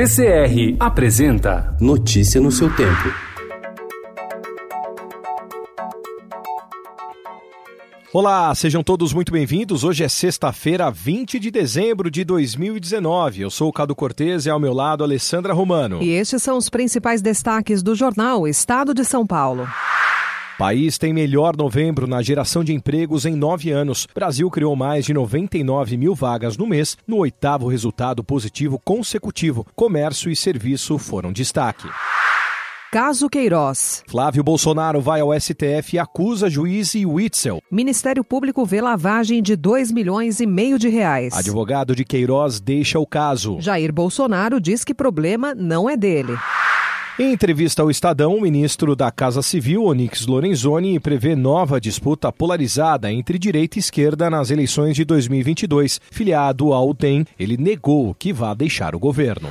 CCR apresenta Notícia no seu tempo. Olá, sejam todos muito bem-vindos. Hoje é sexta-feira, 20 de dezembro de 2019. Eu sou o Cado Cortez e ao meu lado Alessandra Romano. E estes são os principais destaques do jornal Estado de São Paulo. País tem melhor novembro na geração de empregos em nove anos. Brasil criou mais de 99 mil vagas no mês, no oitavo resultado positivo consecutivo. Comércio e serviço foram destaque. Caso Queiroz. Flávio Bolsonaro vai ao STF e acusa juiz e Witzel. Ministério Público vê lavagem de 2 milhões e meio de reais. Advogado de Queiroz deixa o caso. Jair Bolsonaro diz que problema não é dele. Em entrevista ao Estadão, o ministro da Casa Civil, Onyx Lorenzoni, prevê nova disputa polarizada entre direita e esquerda nas eleições de 2022. Filiado ao DEM, ele negou que vá deixar o governo.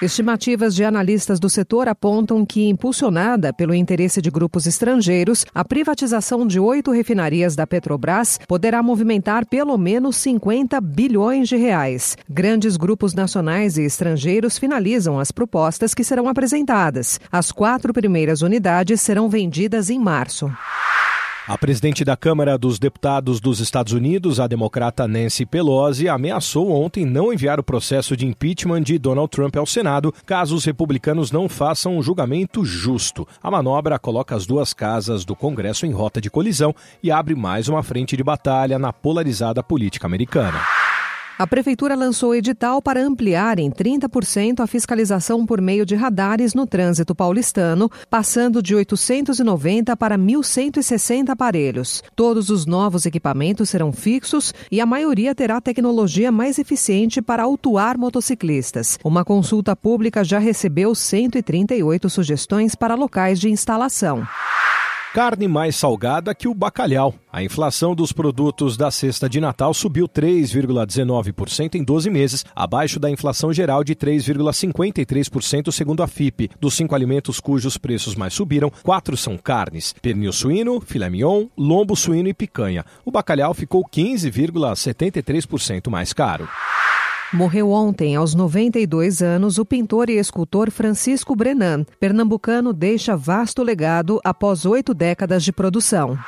Estimativas de analistas do setor apontam que, impulsionada pelo interesse de grupos estrangeiros, a privatização de oito refinarias da Petrobras poderá movimentar pelo menos 50 bilhões de reais. Grandes grupos nacionais e estrangeiros finalizam as propostas que serão apresentadas. As quatro primeiras unidades serão vendidas em março. A presidente da Câmara dos Deputados dos Estados Unidos, a democrata Nancy Pelosi, ameaçou ontem não enviar o processo de impeachment de Donald Trump ao Senado caso os republicanos não façam um julgamento justo. A manobra coloca as duas casas do Congresso em rota de colisão e abre mais uma frente de batalha na polarizada política americana. A Prefeitura lançou edital para ampliar em 30% a fiscalização por meio de radares no trânsito paulistano, passando de 890 para 1.160 aparelhos. Todos os novos equipamentos serão fixos e a maioria terá tecnologia mais eficiente para autuar motociclistas. Uma consulta pública já recebeu 138 sugestões para locais de instalação carne mais salgada que o bacalhau. A inflação dos produtos da cesta de Natal subiu 3,19% em 12 meses, abaixo da inflação geral de 3,53% segundo a FIP. Dos cinco alimentos cujos preços mais subiram, quatro são carnes: pernil suíno, filé mignon, lombo suíno e picanha. O bacalhau ficou 15,73% mais caro. Morreu ontem, aos 92 anos, o pintor e escultor Francisco Brenan. Pernambucano deixa vasto legado após oito décadas de produção.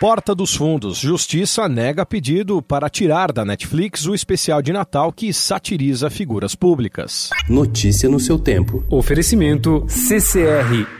Porta dos Fundos. Justiça nega pedido para tirar da Netflix o especial de Natal que satiriza figuras públicas. Notícia no seu tempo. Oferecimento CCR